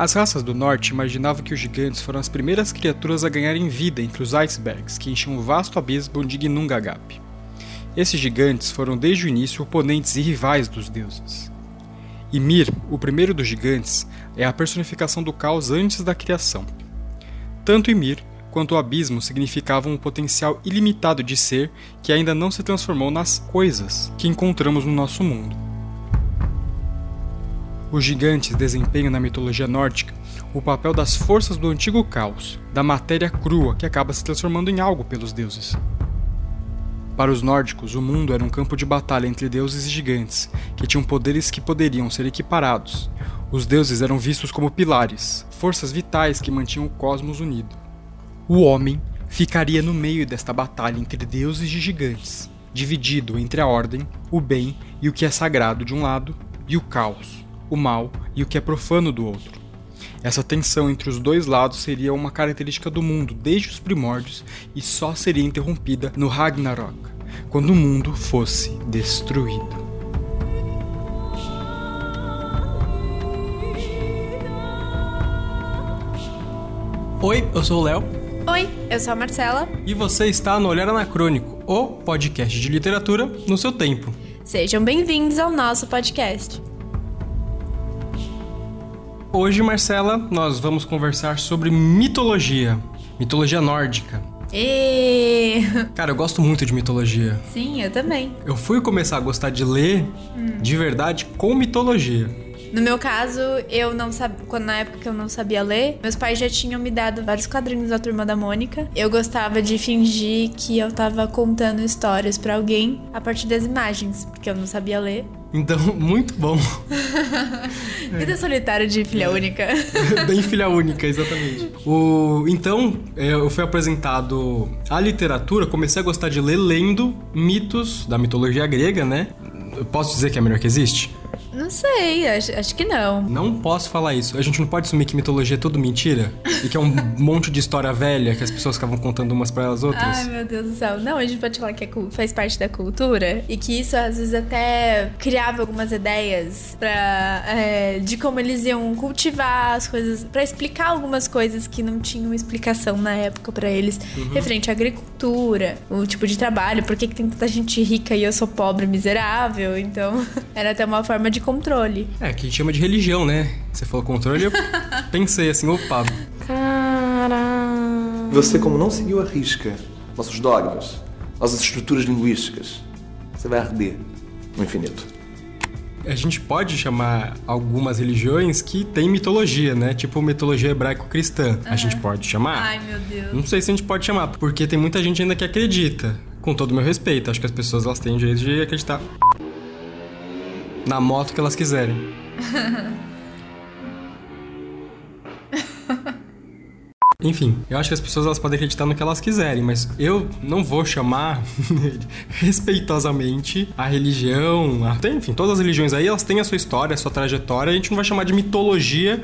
As raças do norte imaginavam que os gigantes foram as primeiras criaturas a ganharem vida entre os icebergs que enchiam o vasto abismo de Ginnungagap. Esses gigantes foram desde o início oponentes e rivais dos deuses. Ymir, o primeiro dos gigantes, é a personificação do caos antes da criação. Tanto Ymir quanto o abismo significavam um potencial ilimitado de ser que ainda não se transformou nas coisas que encontramos no nosso mundo. Os gigantes desempenham na mitologia nórdica o papel das forças do antigo caos, da matéria crua que acaba se transformando em algo pelos deuses. Para os nórdicos, o mundo era um campo de batalha entre deuses e gigantes, que tinham poderes que poderiam ser equiparados. Os deuses eram vistos como pilares, forças vitais que mantinham o cosmos unido. O homem ficaria no meio desta batalha entre deuses e gigantes, dividido entre a ordem, o bem e o que é sagrado de um lado, e o caos, o mal e o que é profano do outro. Essa tensão entre os dois lados seria uma característica do mundo desde os primórdios e só seria interrompida no Ragnarok, quando o mundo fosse destruído. Oi, eu sou o Léo. Oi, eu sou a Marcela. E você está no Olhar Anacrônico, o podcast de literatura no seu tempo. Sejam bem-vindos ao nosso podcast. Hoje, Marcela, nós vamos conversar sobre mitologia, mitologia nórdica. E... Cara, eu gosto muito de mitologia. Sim, eu também. Eu fui começar a gostar de ler hum. de verdade com mitologia. No meu caso, eu não sabia. Quando na época que eu não sabia ler, meus pais já tinham me dado vários quadrinhos da turma da Mônica. Eu gostava de fingir que eu tava contando histórias para alguém a partir das imagens, porque eu não sabia ler. Então, muito bom. Vida é. solitária de filha é. única. Bem filha única, exatamente. O, então, é, eu fui apresentado a literatura, comecei a gostar de ler lendo mitos da mitologia grega, né? Eu posso dizer que é a melhor que existe? Não sei, acho, acho, que não. Não posso falar isso. A gente não pode assumir que mitologia é tudo mentira? e que é um monte de história velha que as pessoas ficavam contando umas para as outras? Ai, meu Deus do céu. Não, a gente pode falar que é, faz parte da cultura e que isso às vezes até criava algumas ideias pra, é, de como eles iam cultivar as coisas, para explicar algumas coisas que não tinham explicação na época para eles, uhum. referente à agricultura, o tipo de trabalho, por que, que tem tanta gente rica e eu sou pobre miserável. Então, era até uma forma de de controle. É, que a gente chama de religião, né? Você falou controle, eu pensei assim, opa. Caramba. Você, como não seguiu a risca nossos dogmas, nossas estruturas linguísticas, você vai arder no infinito. A gente pode chamar algumas religiões que têm mitologia, né? Tipo mitologia hebraico-cristã. Uhum. A gente pode chamar? Ai, meu Deus. Não sei se a gente pode chamar, porque tem muita gente ainda que acredita. Com todo o meu respeito, acho que as pessoas elas têm direito de acreditar na moto que elas quiserem. Enfim, eu acho que as pessoas elas podem acreditar no que elas quiserem, mas eu não vou chamar respeitosamente a religião, a... enfim, todas as religiões aí, elas têm a sua história, a sua trajetória, a gente não vai chamar de mitologia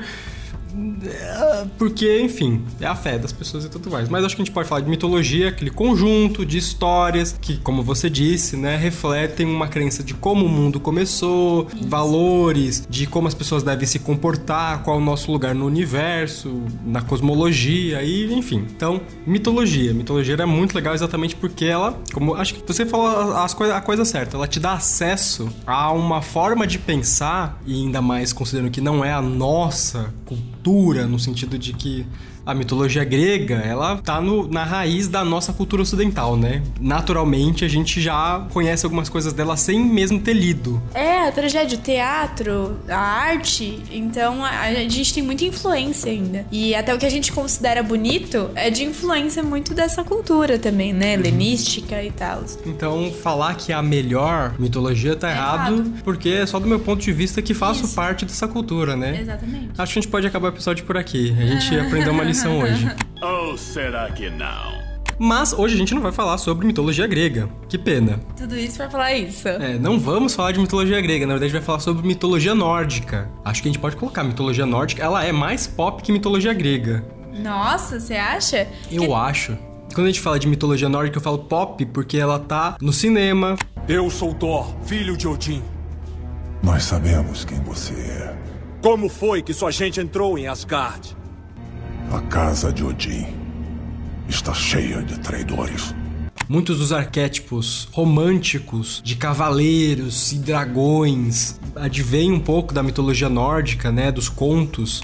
porque, enfim, é a fé das pessoas e tudo mais. Mas acho que a gente pode falar de mitologia, aquele conjunto de histórias que, como você disse, né, refletem uma crença de como o mundo começou, Isso. valores, de como as pessoas devem se comportar, qual é o nosso lugar no universo, na cosmologia e, enfim. Então, mitologia. Mitologia é muito legal exatamente porque ela, como acho que você falou as coisa, a coisa certa, ela te dá acesso a uma forma de pensar e ainda mais considerando que não é a nossa cultura cultura, no sentido de que a mitologia grega, ela tá no, na raiz da nossa cultura ocidental, né? Naturalmente, a gente já conhece algumas coisas dela sem mesmo ter lido. É, a tragédia, o teatro, a arte, então a, a gente tem muita influência ainda. E até o que a gente considera bonito é de influência muito dessa cultura também, né? Uhum. Helenística e tal. Então, falar que é a melhor mitologia tá é errado, errado, porque é só do meu ponto de vista que faço Isso. parte dessa cultura, né? Exatamente. Acho que a gente pode acabar o episódio por aqui. A gente aprendeu uma lição lição hoje. Ou será que não? Mas hoje a gente não vai falar sobre mitologia grega. Que pena. Tudo isso pra falar isso. É, não vamos falar de mitologia grega, na verdade a gente vai falar sobre mitologia nórdica. Acho que a gente pode colocar mitologia nórdica, ela é mais pop que mitologia grega. Nossa, você acha? Eu que... acho. Quando a gente fala de mitologia nórdica, eu falo pop porque ela tá no cinema. Eu sou Thor, filho de Odin. Nós sabemos quem você é. Como foi que sua gente entrou em Asgard? A casa de Odin está cheia de traidores. Muitos dos arquétipos românticos de cavaleiros e dragões advêm um pouco da mitologia nórdica, né, dos contos.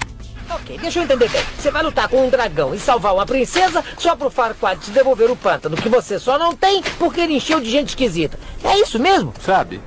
Ok, deixa eu entender bem. Você vai lutar com um dragão e salvar uma princesa só pro Farquaad te devolver o pântano que você só não tem porque ele encheu de gente esquisita. É isso mesmo? Sabe?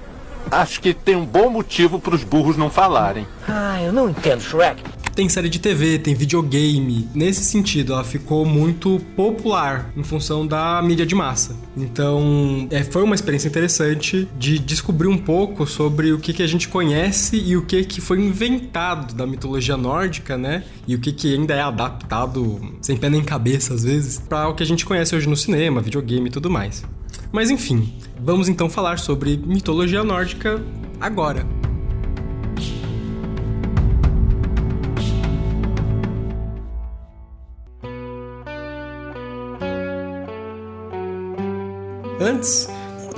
Acho que tem um bom motivo pros burros não falarem. Ah, eu não entendo, Shrek. Tem série de TV, tem videogame. Nesse sentido, ela ficou muito popular em função da mídia de massa. Então, é, foi uma experiência interessante de descobrir um pouco sobre o que, que a gente conhece e o que, que foi inventado da mitologia nórdica, né? E o que, que ainda é adaptado, sem pé nem cabeça às vezes, para o que a gente conhece hoje no cinema, videogame e tudo mais. Mas enfim, vamos então falar sobre mitologia nórdica agora. Antes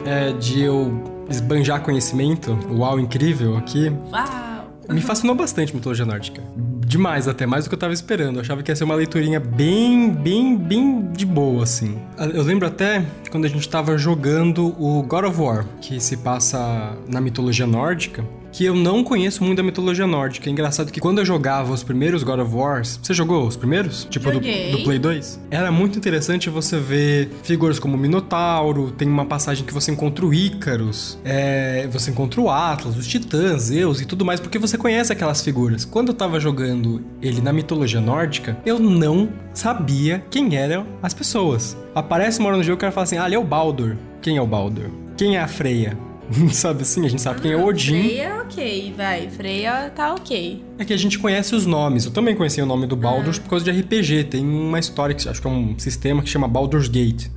é, de eu esbanjar conhecimento, uau, incrível aqui, Uau! me fascinou bastante mitologia nórdica. Demais até, mais do que eu tava esperando. Eu achava que ia ser uma leiturinha bem, bem, bem de boa, assim. Eu lembro até quando a gente tava jogando o God of War, que se passa na mitologia nórdica, que eu não conheço muito da mitologia nórdica. É engraçado que quando eu jogava os primeiros God of Wars, você jogou os primeiros? Tipo do, do Play 2? Era muito interessante você ver figuras como o Minotauro, tem uma passagem que você encontra o Ícaros, é, você encontra o Atlas, os Titãs, Zeus e tudo mais, porque você conhece aquelas figuras. Quando eu tava jogando ele na mitologia nórdica, eu não sabia quem eram as pessoas. Aparece uma hora no jogo que o cara fala assim: ah, ali é o Baldur. Quem é o Baldur? Quem é a Freya? sabe assim? A gente sabe quem é Odin. Freia, ok, vai. Freia tá ok. É que a gente conhece os nomes. Eu também conheci o nome do Baldur's por causa de RPG. Tem uma história que acho que é um sistema que chama Baldur's Gate,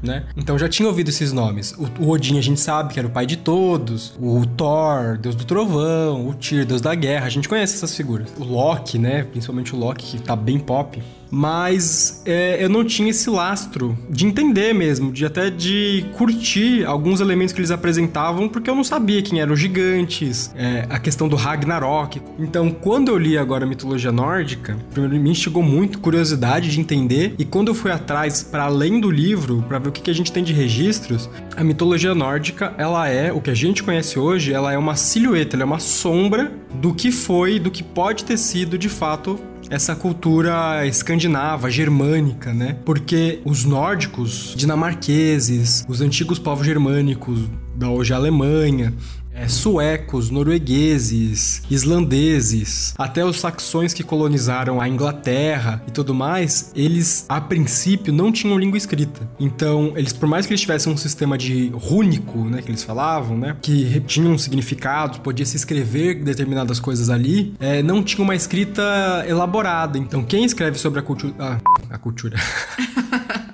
né? Então já tinha ouvido esses nomes. O, o Odin a gente sabe que era o pai de todos. O Thor, deus do trovão. O Tyr, deus da guerra. A gente conhece essas figuras. O Loki, né? Principalmente o Loki que tá bem pop. Mas é, eu não tinha esse lastro de entender mesmo, de até de curtir alguns elementos que eles apresentavam, porque eu não sabia quem eram os gigantes, é, a questão do Ragnarok. Então, quando eu li agora a mitologia nórdica, primeiro me instigou muito curiosidade de entender, e quando eu fui atrás para além do livro, para ver o que, que a gente tem de registros, a mitologia nórdica, ela é, o que a gente conhece hoje, ela é uma silhueta, ela é uma sombra do que foi, do que pode ter sido de fato essa cultura escandinava, germânica, né? Porque os nórdicos, dinamarqueses, os antigos povos germânicos da hoje Alemanha, é, suecos, noruegueses, islandeses, até os saxões que colonizaram a Inglaterra e tudo mais, eles a princípio não tinham língua escrita. Então, eles por mais que eles tivessem um sistema de rúnico, né, que eles falavam, né, que tinha um significado, podia se escrever determinadas coisas ali, é, não tinha uma escrita elaborada. Então, quem escreve sobre a cultura, ah, a cultura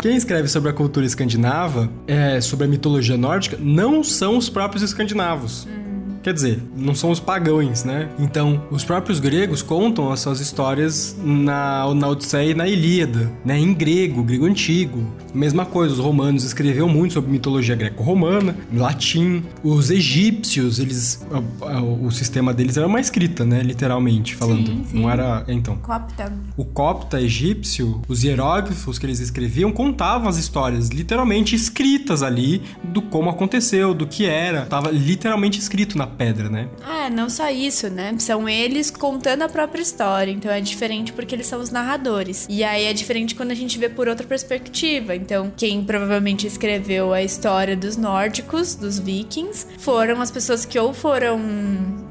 Quem escreve sobre a cultura escandinava, é, sobre a mitologia nórdica, não são os próprios escandinavos. Quer dizer, não são os pagãos, né? Então, os próprios gregos contam as suas histórias na, na Odisseia e na Ilíada, né? Em grego, grego antigo. Mesma coisa, os romanos escreveram muito sobre mitologia greco-romana, em latim. Os egípcios, eles... O, o sistema deles era uma escrita, né? Literalmente falando. Sim, sim. Não era... Então, Copta. o copta egípcio, os hieróglifos que eles escreviam contavam as histórias literalmente escritas ali do como aconteceu, do que era. Tava literalmente escrito na pedra, né? É, não só isso, né? São eles contando a própria história. Então é diferente porque eles são os narradores. E aí é diferente quando a gente vê por outra perspectiva. Então, quem provavelmente escreveu a história dos nórdicos, dos vikings, foram as pessoas que ou foram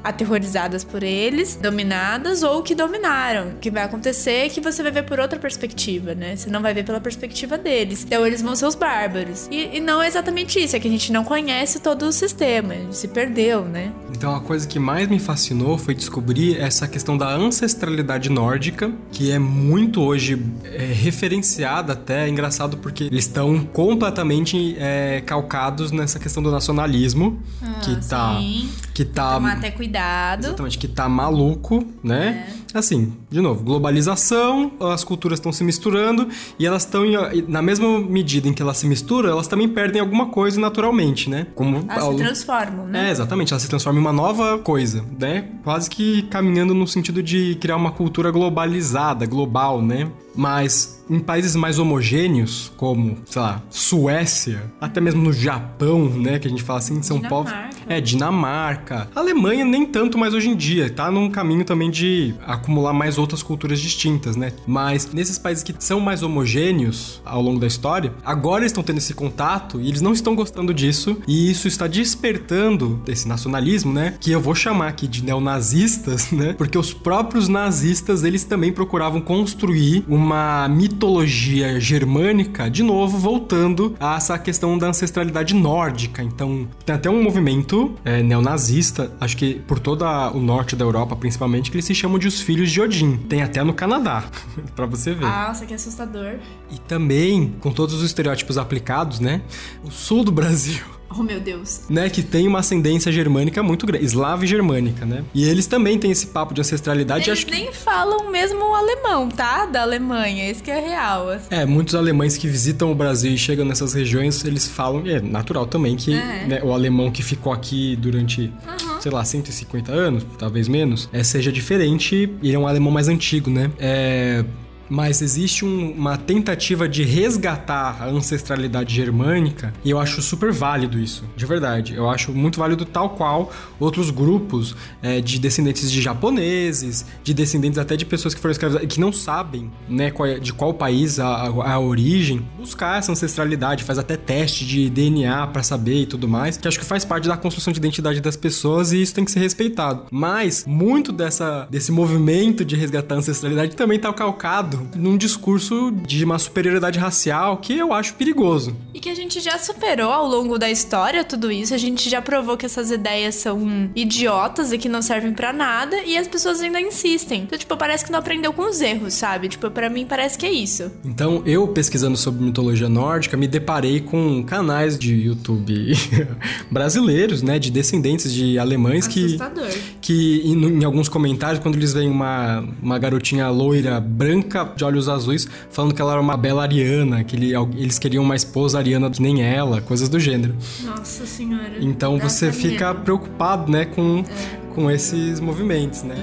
aterrorizadas por eles, dominadas, ou que dominaram. O que vai acontecer é que você vai ver por outra perspectiva, né? Você não vai ver pela perspectiva deles. Então eles vão ser os bárbaros. E, e não é exatamente isso, é que a gente não conhece todo o sistema. Se perdeu, né? Então a coisa que mais me fascinou foi descobrir essa questão da ancestralidade nórdica, que é muito hoje é, referenciada até, é engraçado porque eles estão completamente é, calcados nessa questão do nacionalismo, que tá sim. que tá. Tomar até cuidado. Exatamente, que tá maluco, né? Assim, de novo, globalização, as culturas estão se misturando e elas estão, na mesma medida em que elas se misturam, elas também perdem alguma coisa naturalmente, né? Como elas se transformam, né? É, exatamente, elas se transformam em uma nova coisa, né? Quase que caminhando no sentido de criar uma cultura globalizada, global, né? Mas em países mais homogêneos, como, sei lá, Suécia, até mesmo no Japão, né, que a gente fala assim, São Paulo. É, Dinamarca. Alemanha nem tanto mais hoje em dia, tá num caminho também de acumular mais outras culturas distintas, né? Mas nesses países que são mais homogêneos ao longo da história, agora estão tendo esse contato e eles não estão gostando disso, e isso está despertando esse nacionalismo, né, que eu vou chamar aqui de neonazistas, né? Porque os próprios nazistas, eles também procuravam construir uma mitologia germânica, de novo voltando a essa questão da ancestralidade nórdica. Então, tem até um movimento é, neonazista, acho que por todo o norte da Europa, principalmente, que eles se chamam de os filhos de Odin. Tem até no Canadá, para você ver. Nossa, que assustador. E também, com todos os estereótipos aplicados, né? O sul do Brasil Oh, meu Deus. Né, que tem uma ascendência germânica muito grande, eslava e germânica, né? E eles também têm esse papo de ancestralidade. Eles nem que... falam mesmo o alemão, tá? Da Alemanha, isso que é real. Assim. É, muitos alemães que visitam o Brasil e chegam nessas regiões, eles falam, é natural também que é. né, o alemão que ficou aqui durante, uhum. sei lá, 150 anos, talvez menos, é, seja diferente e é um alemão mais antigo, né? É mas existe um, uma tentativa de resgatar a ancestralidade germânica e eu acho super válido isso, de verdade. Eu acho muito válido tal qual outros grupos é, de descendentes de japoneses, de descendentes até de pessoas que foram escravizadas que não sabem né, é, de qual país a, a, a, origem, buscar essa ancestralidade, faz até teste de DNA para saber e tudo mais, que acho que faz parte da construção de identidade das pessoas e isso tem que ser respeitado. Mas muito dessa, desse movimento de resgatar a ancestralidade também está calcado num discurso de uma superioridade racial que eu acho perigoso. E que a gente já superou ao longo da história tudo isso. A gente já provou que essas ideias são idiotas e que não servem para nada e as pessoas ainda insistem. Então, tipo, parece que não aprendeu com os erros, sabe? Tipo, para mim parece que é isso. Então, eu pesquisando sobre mitologia nórdica, me deparei com canais de YouTube brasileiros, né, de descendentes de alemães Assustador. que que em, em alguns comentários quando eles veem uma uma garotinha loira branca de olhos azuis, falando que ela era uma bela ariana, que ele, eles queriam uma esposa ariana que nem ela, coisas do gênero. Nossa senhora. Então você fica preocupado, né, com, é. com esses movimentos, né?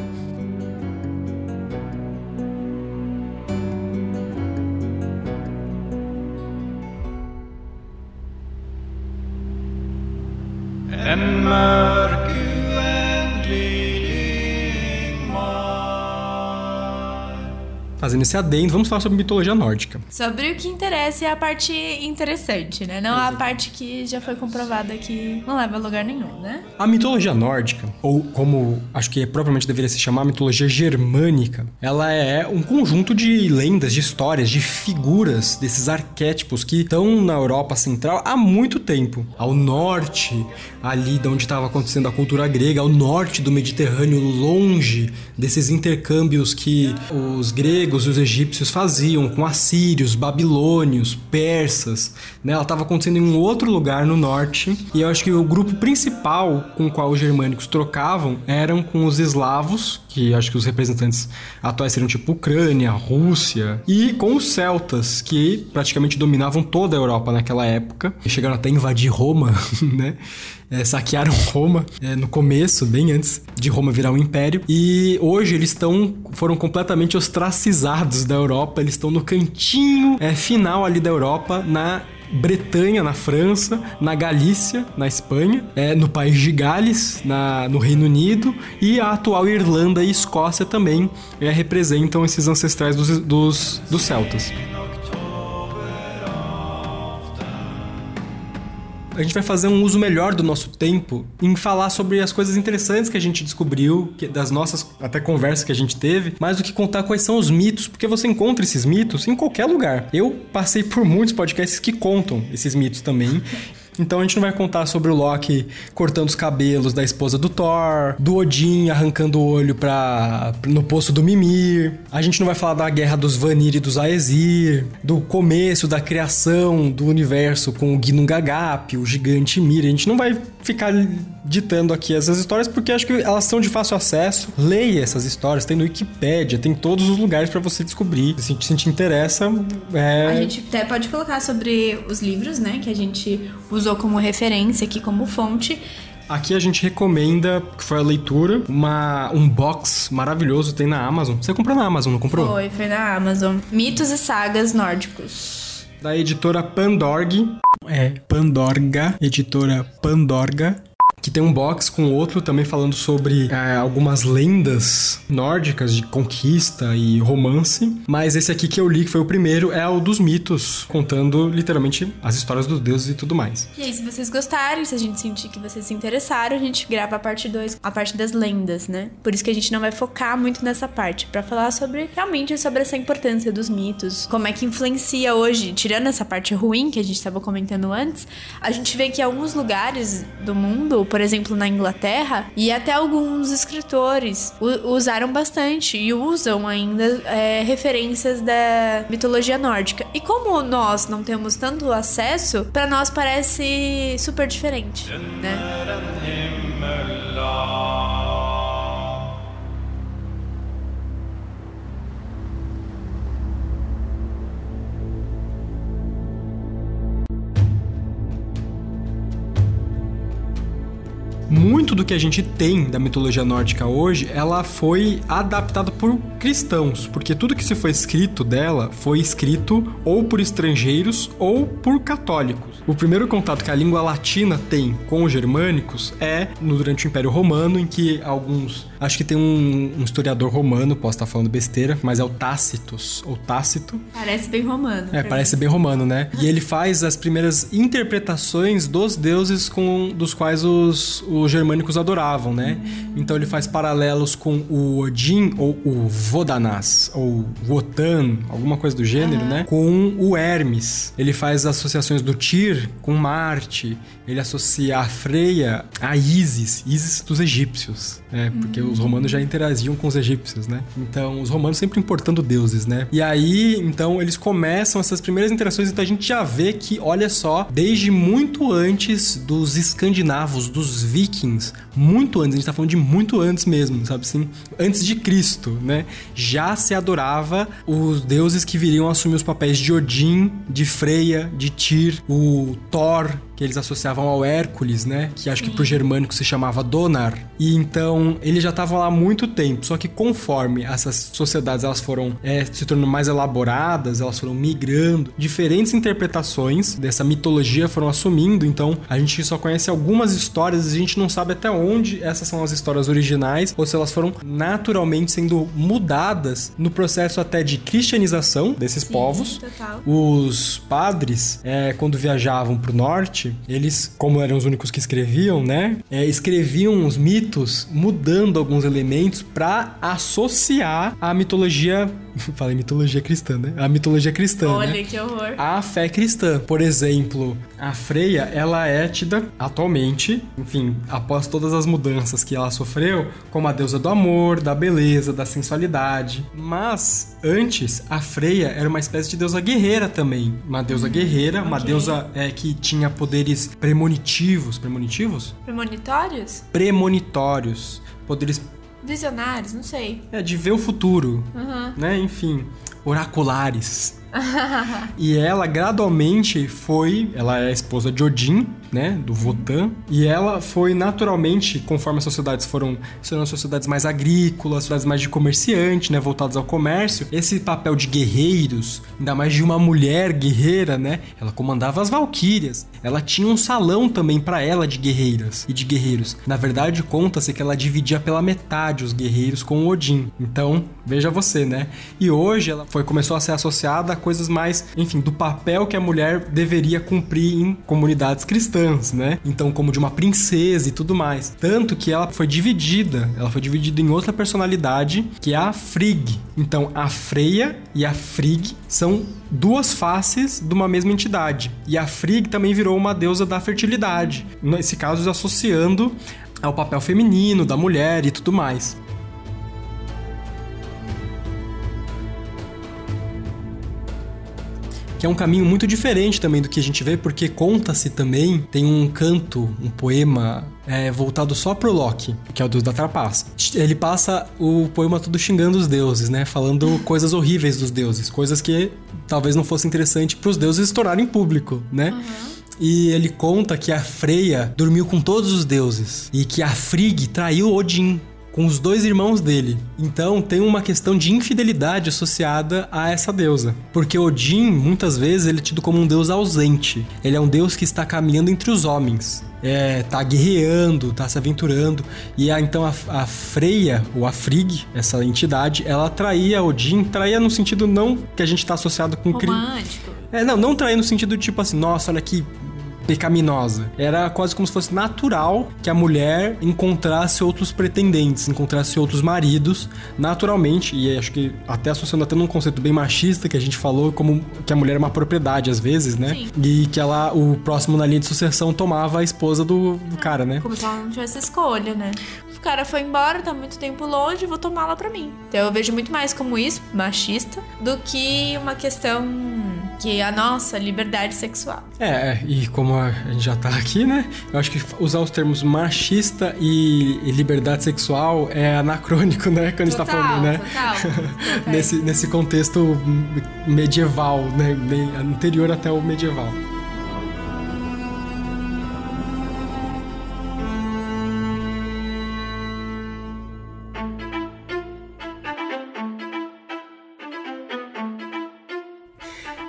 Fazendo esse adendo, vamos falar sobre mitologia nórdica. Sobre o que interessa é a parte interessante, né? Não Exato. a parte que já foi comprovada que não leva a lugar nenhum, né? A mitologia nórdica, ou como acho que propriamente deveria se chamar, a mitologia germânica, ela é um conjunto de lendas, de histórias, de figuras, desses arquétipos que estão na Europa Central há muito tempo. Ao norte, ali de onde estava acontecendo a cultura grega, ao norte do Mediterrâneo, longe desses intercâmbios que os gregos e os egípcios faziam com assírios, babilônios, persas. Né? Ela estava acontecendo em um outro lugar no norte e eu acho que o grupo principal com o qual os germânicos trocavam eram com os eslavos, que acho que os representantes atuais seriam tipo Ucrânia, Rússia, e com os celtas, que praticamente dominavam toda a Europa naquela época, e chegaram até a invadir Roma, né? É, saquearam Roma é, no começo, bem antes de Roma virar um império. E hoje eles estão foram completamente ostracizados da Europa. Eles estão no cantinho é, final ali da Europa, na Bretanha, na França, na Galícia, na Espanha, é, no país de Gales, na, no Reino Unido, e a atual Irlanda e Escócia também é, representam esses ancestrais dos, dos, dos celtas. A gente vai fazer um uso melhor do nosso tempo em falar sobre as coisas interessantes que a gente descobriu, que, das nossas até conversas que a gente teve, mais do que contar quais são os mitos, porque você encontra esses mitos em qualquer lugar. Eu passei por muitos podcasts que contam esses mitos também. Então a gente não vai contar sobre o Loki cortando os cabelos da esposa do Thor, do Odin arrancando o olho pra, no poço do Mimir. A gente não vai falar da guerra dos Vanir e dos Aesir, do começo da criação do universo com o Ginnungagap, o gigante Mir. A gente não vai ficar ditando aqui essas histórias porque acho que elas são de fácil acesso. Leia essas histórias, tem no Wikipedia, tem todos os lugares para você descobrir. Se, se te interessa, é... A gente até pode colocar sobre os livros, né, que a gente usou como referência aqui como fonte. Aqui a gente recomenda, que foi a leitura, uma, um box maravilhoso, tem na Amazon. Você comprou na Amazon, não comprou? Foi, foi na Amazon. Mitos e sagas nórdicos. Da editora Pandorg. É, Pandorga, editora Pandorga que tem um box com outro também falando sobre é, algumas lendas nórdicas de conquista e romance. Mas esse aqui que eu li, que foi o primeiro, é o dos mitos, contando literalmente as histórias dos deuses e tudo mais. E aí, se vocês gostarem, se a gente sentir que vocês se interessaram, a gente grava a parte 2, a parte das lendas, né? Por isso que a gente não vai focar muito nessa parte, para falar sobre realmente sobre essa importância dos mitos, como é que influencia hoje, tirando essa parte ruim que a gente estava comentando antes, a gente vê que alguns lugares do mundo, por exemplo, na Inglaterra, e até alguns escritores usaram bastante e usam ainda é, referências da mitologia nórdica. E como nós não temos tanto acesso, para nós parece super diferente, né? Muito do que a gente tem da mitologia nórdica hoje, ela foi adaptada por cristãos, porque tudo que se foi escrito dela foi escrito ou por estrangeiros ou por católicos. O primeiro contato que a língua latina tem com os germânicos é no, durante o Império Romano, em que alguns. Acho que tem um, um historiador romano, posso estar falando besteira, mas é o Tácitos, ou Tácito. Parece bem romano. É, parece mim. bem romano, né? E ele faz as primeiras interpretações dos deuses com dos quais os, os germânicos adoravam, né? Então ele faz paralelos com o Odin ou o Vodanas ou Wotan, alguma coisa do gênero, uhum. né? Com o Hermes. Ele faz associações do Tyr com Marte. Ele associa a Freia a Isis, Isis dos egípcios, né? Porque uhum. os romanos já interagiam com os egípcios, né? Então os romanos sempre importando deuses, né? E aí, então eles começam essas primeiras interações, então a gente já vê que, olha só, desde muito antes dos escandinavos, dos vikings, muito antes, a gente tá falando de muito antes mesmo, sabe assim? Antes de Cristo, né? Já se adorava os deuses que viriam assumir os papéis de Odin, de Freya, de Tyr, o Thor, que eles associavam ao Hércules, né? Que acho Sim. que pro germânico se chamava Donar. E então eles já estavam lá há muito tempo. Só que conforme essas sociedades elas foram é, se tornando mais elaboradas, elas foram migrando, diferentes interpretações dessa mitologia foram assumindo. Então a gente só conhece algumas histórias e a gente não sabe até onde essas são as histórias originais ou se elas foram naturalmente sendo mudadas no processo até de cristianização desses Sim, povos. Total. Os padres, é, quando viajavam pro norte eles, como eram os únicos que escreviam, né, é, escreviam os mitos mudando alguns elementos para associar a mitologia Falei mitologia cristã, né? A mitologia cristã. Olha né? que horror. A fé cristã. Por exemplo, a Freia, ela é tida atualmente, enfim, após todas as mudanças que ela sofreu, como a deusa do amor, da beleza, da sensualidade. Mas, antes, a Freia era uma espécie de deusa guerreira também. Uma deusa guerreira, okay. uma deusa é, que tinha poderes premonitivos. Premonitivos? Premonitórios? Premonitórios. Poderes Visionários, não sei. É, de ver o futuro. Uhum. Né? Enfim, oraculares. e ela gradualmente foi, ela é a esposa de Odin, né, do Votan, e ela foi naturalmente, conforme as sociedades foram sendo sociedades mais agrícolas, sociedades mais de comerciante, né, voltadas ao comércio, esse papel de guerreiros, ainda mais de uma mulher guerreira, né, ela comandava as valquírias. Ela tinha um salão também para ela de guerreiras e de guerreiros. Na verdade, conta-se que ela dividia pela metade os guerreiros com Odin. Então, veja você, né? E hoje ela foi começou a ser associada a coisas mais, enfim, do papel que a mulher deveria cumprir em comunidades cristãs, né? Então, como de uma princesa e tudo mais. Tanto que ela foi dividida, ela foi dividida em outra personalidade, que é a Frigg. Então, a Freya e a Frigg são duas faces de uma mesma entidade. E a Frigg também virou uma deusa da fertilidade, nesse caso associando ao papel feminino da mulher e tudo mais. Que é um caminho muito diferente também do que a gente vê, porque conta-se também, tem um canto, um poema é, voltado só pro Loki, que é o deus da trapaça. Ele passa o poema todo xingando os deuses, né? Falando coisas horríveis dos deuses, coisas que talvez não fosse interessante pros deuses se tornarem público, né? Uhum. E ele conta que a Freya dormiu com todos os deuses e que a Frigg traiu Odin com os dois irmãos dele. Então tem uma questão de infidelidade associada a essa deusa. Porque Odin, muitas vezes, ele é tido como um deus ausente. Ele é um deus que está caminhando entre os homens. É, tá guerreando, tá se aventurando. E a, então a, a Freya, ou a Frigg, essa entidade, ela traía Odin, traía no sentido não que a gente está associado com Romântico. É, não, não trair no sentido tipo assim, nossa, olha que pecaminosa. Era quase como se fosse natural que a mulher encontrasse outros pretendentes, encontrasse outros maridos, naturalmente, e acho que até associando até num conceito bem machista que a gente falou, como que a mulher é uma propriedade às vezes, né? Sim. E que ela, o próximo na linha de sucessão tomava a esposa do, do cara, né? Como se ela não tivesse escolha, né? O cara foi embora, tá muito tempo longe, vou tomá-la pra mim. Então eu vejo muito mais como isso, machista, do que uma questão que é a nossa liberdade sexual. É, e como a gente já tá aqui, né? Eu acho que usar os termos machista e, e liberdade sexual é anacrônico, né? Quando total, a gente tá falando, né? Total. nesse, nesse contexto medieval, né? Anterior até o medieval.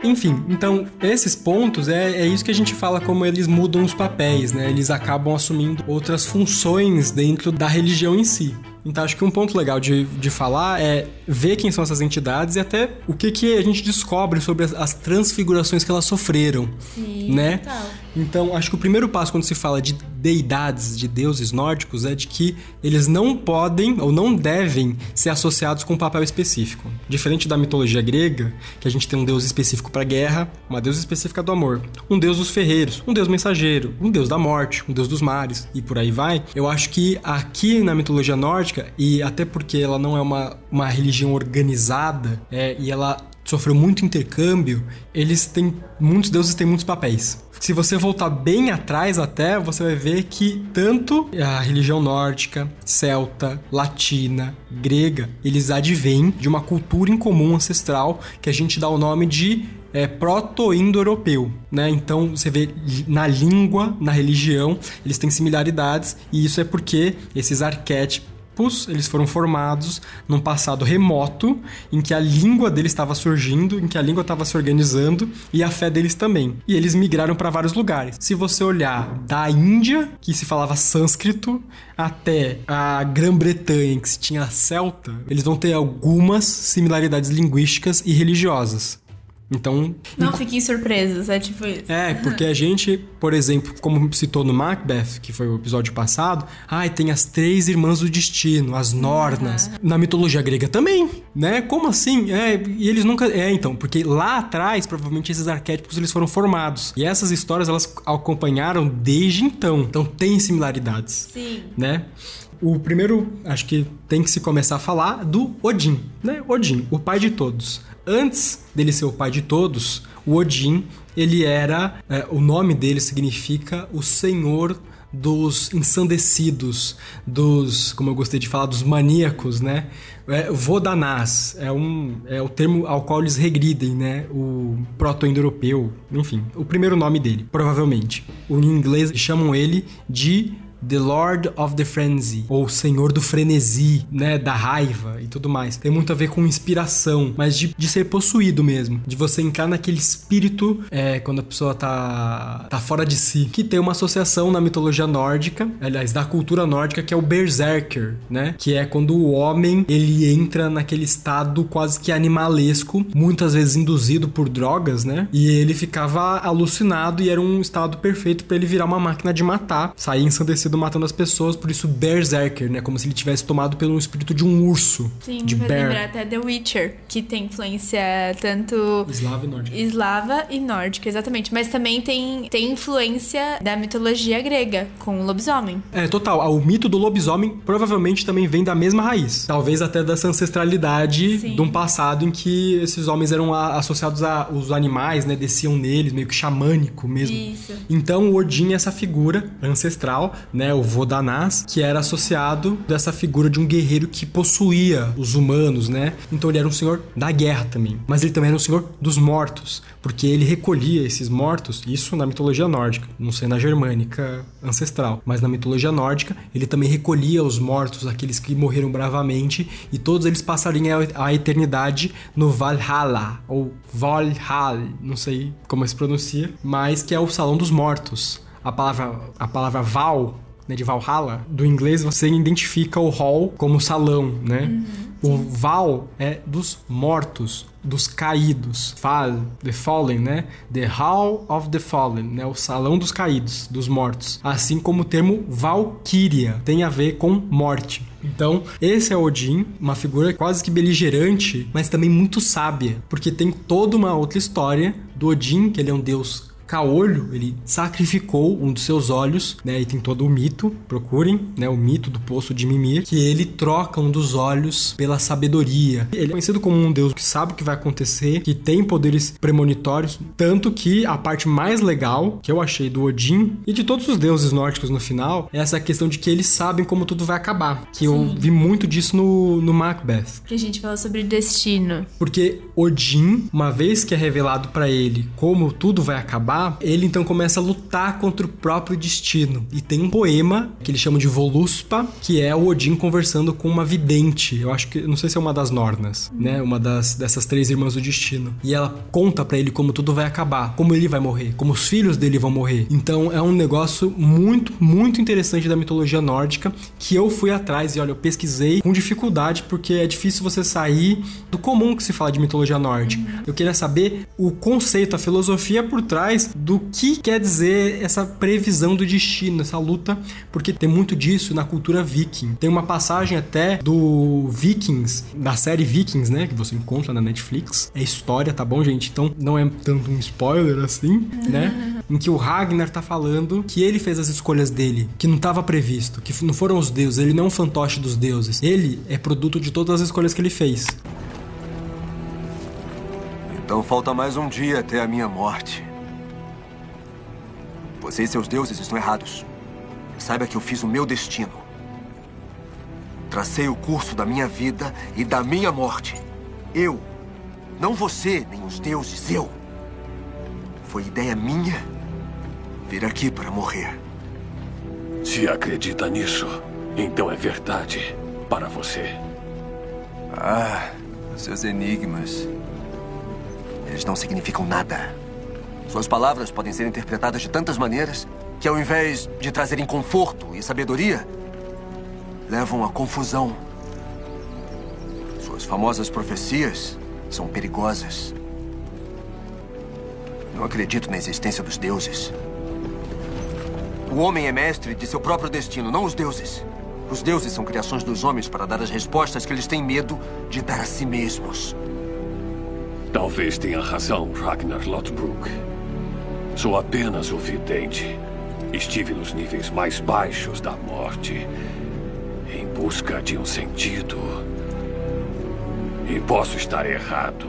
Enfim, então esses pontos é, é isso que a gente fala como eles mudam os papéis, né? Eles acabam assumindo outras funções dentro da religião em si. Então acho que um ponto legal de, de falar é ver quem são essas entidades e até o que, que a gente descobre sobre as, as transfigurações que elas sofreram, Sim, né? Total. Então acho que o primeiro passo quando se fala de deidades, de deuses nórdicos, é de que eles não podem ou não devem ser associados com um papel específico. Diferente da mitologia grega, que a gente tem um deus específico para guerra, uma deusa específica do amor, um deus dos ferreiros, um deus mensageiro, um deus da morte, um deus dos mares e por aí vai. Eu acho que aqui na mitologia nórdica e até porque ela não é uma, uma religião organizada é, e ela sofreu muito intercâmbio, eles têm muitos deuses têm muitos papéis. Se você voltar bem atrás até, você vai ver que tanto a religião nórdica, celta, latina, grega, eles advêm de uma cultura em comum ancestral que a gente dá o nome de é, proto-indo-europeu, né? Então você vê na língua, na religião, eles têm similaridades e isso é porque esses arquétipos eles foram formados num passado remoto, em que a língua deles estava surgindo, em que a língua estava se organizando e a fé deles também. E eles migraram para vários lugares. Se você olhar da Índia, que se falava sânscrito, até a Grã-Bretanha, que se tinha celta, eles vão ter algumas similaridades linguísticas e religiosas. Então. Não fiquem surpresos, é tipo isso. É, porque a gente, por exemplo, como citou no Macbeth, que foi o episódio passado, ai, tem as três irmãs do destino, as Nornas. Uhum. Na mitologia grega também, né? Como assim? É, e eles nunca. É, então, porque lá atrás, provavelmente esses arquétipos eles foram formados. E essas histórias elas acompanharam desde então. Então tem similaridades. Sim. Né? O primeiro, acho que tem que se começar a falar do Odin, né? Odin, o pai de todos antes dele ser o pai de todos, o Odin, ele era, é, o nome dele significa o Senhor dos ensandecidos, dos, como eu gostei de falar, dos maníacos, né? É, Vodanás é, um, é o termo ao qual eles regridem, né? O proto-indo-europeu, enfim, o primeiro nome dele, provavelmente. Em inglês chamam ele de The Lord of the Frenzy, ou Senhor do Frenesi, né, da raiva e tudo mais. Tem muito a ver com inspiração, mas de, de ser possuído mesmo, de você entrar naquele espírito é, quando a pessoa tá, tá fora de si. Que tem uma associação na mitologia nórdica, aliás, da cultura nórdica, que é o Berserker, né, que é quando o homem ele entra naquele estado quase que animalesco, muitas vezes induzido por drogas, né, e ele ficava alucinado e era um estado perfeito para ele virar uma máquina de matar, sair ensandecido conhecido matando as pessoas, por isso Berserker, né? Como se ele tivesse tomado pelo espírito de um urso. Sim, de bear. lembrar até The Witcher, que tem influência tanto Eslava e nórdica. eslava e nórdica, exatamente. Mas também tem, tem influência da mitologia grega, com o lobisomem. É, total. O mito do lobisomem provavelmente também vem da mesma raiz. Talvez até dessa ancestralidade Sim. de um passado em que esses homens eram associados a os animais, né? Desciam neles, meio que xamânico mesmo. Isso. Então o Odin é essa figura ancestral, né, o Vodanás, que era associado dessa figura de um guerreiro que possuía os humanos, né? Então ele era um senhor da guerra também, mas ele também era um senhor dos mortos, porque ele recolhia esses mortos, isso na mitologia nórdica, não sei na germânica ancestral, mas na mitologia nórdica, ele também recolhia os mortos, aqueles que morreram bravamente, e todos eles passariam a eternidade no Valhalla, ou Valhall, não sei como se pronuncia, mas que é o Salão dos Mortos. A palavra, a palavra Val, né, de Valhalla, do inglês você identifica o hall como salão, né? O Val é dos mortos, dos caídos. Fal, the fallen, né? The Hall of the Fallen, né? O salão dos caídos, dos mortos. Assim como o termo Valkyria tem a ver com morte. Então, esse é Odin, uma figura quase que beligerante, mas também muito sábia, porque tem toda uma outra história do Odin, que ele é um deus caolho, ele sacrificou um dos seus olhos, né? E tem todo o mito, procurem, né? O mito do poço de Mimir, que ele troca um dos olhos pela sabedoria. Ele é conhecido como um deus que sabe o que vai acontecer, que tem poderes premonitórios, tanto que a parte mais legal que eu achei do Odin e de todos os deuses nórdicos no final é essa questão de que eles sabem como tudo vai acabar. Que eu vi muito disso no, no Macbeth. Que a gente falou sobre destino. Porque Odin, uma vez que é revelado pra ele como tudo vai acabar, ele então começa a lutar contra o próprio destino. E tem um poema que eles chamam de Voluspa, que é o Odin conversando com uma vidente. Eu acho que, não sei se é uma das Nornas, né? Uma das dessas três irmãs do destino. E ela conta pra ele como tudo vai acabar, como ele vai morrer, como os filhos dele vão morrer. Então é um negócio muito, muito interessante da mitologia nórdica que eu fui atrás e olha, eu pesquisei com dificuldade porque é difícil você sair do comum que se fala de mitologia nórdica. Eu queria saber o conceito, a filosofia por trás do que quer dizer essa previsão do destino, essa luta, porque tem muito disso na cultura viking. Tem uma passagem até do Vikings, da série Vikings, né, que você encontra na Netflix. É história, tá bom, gente? Então não é tanto um spoiler assim, né? Em que o Ragnar tá falando que ele fez as escolhas dele, que não estava previsto, que não foram os deuses, ele não é um fantoche dos deuses. Ele é produto de todas as escolhas que ele fez. Então falta mais um dia até a minha morte. Você e seus deuses estão errados. Saiba que eu fiz o meu destino. Tracei o curso da minha vida e da minha morte. Eu. Não você, nem os deuses, eu. Foi ideia minha vir aqui para morrer. Se acredita nisso, então é verdade para você. Ah, os seus enigmas. Eles não significam nada. Suas palavras podem ser interpretadas de tantas maneiras que, ao invés de trazerem conforto e sabedoria, levam à confusão. Suas famosas profecias são perigosas. Não acredito na existência dos deuses. O homem é mestre de seu próprio destino, não os deuses. Os deuses são criações dos homens para dar as respostas que eles têm medo de dar a si mesmos. Talvez tenha razão, Ragnar Lothbrok. Sou apenas o vidente. Estive nos níveis mais baixos da morte, em busca de um sentido. E posso estar errado.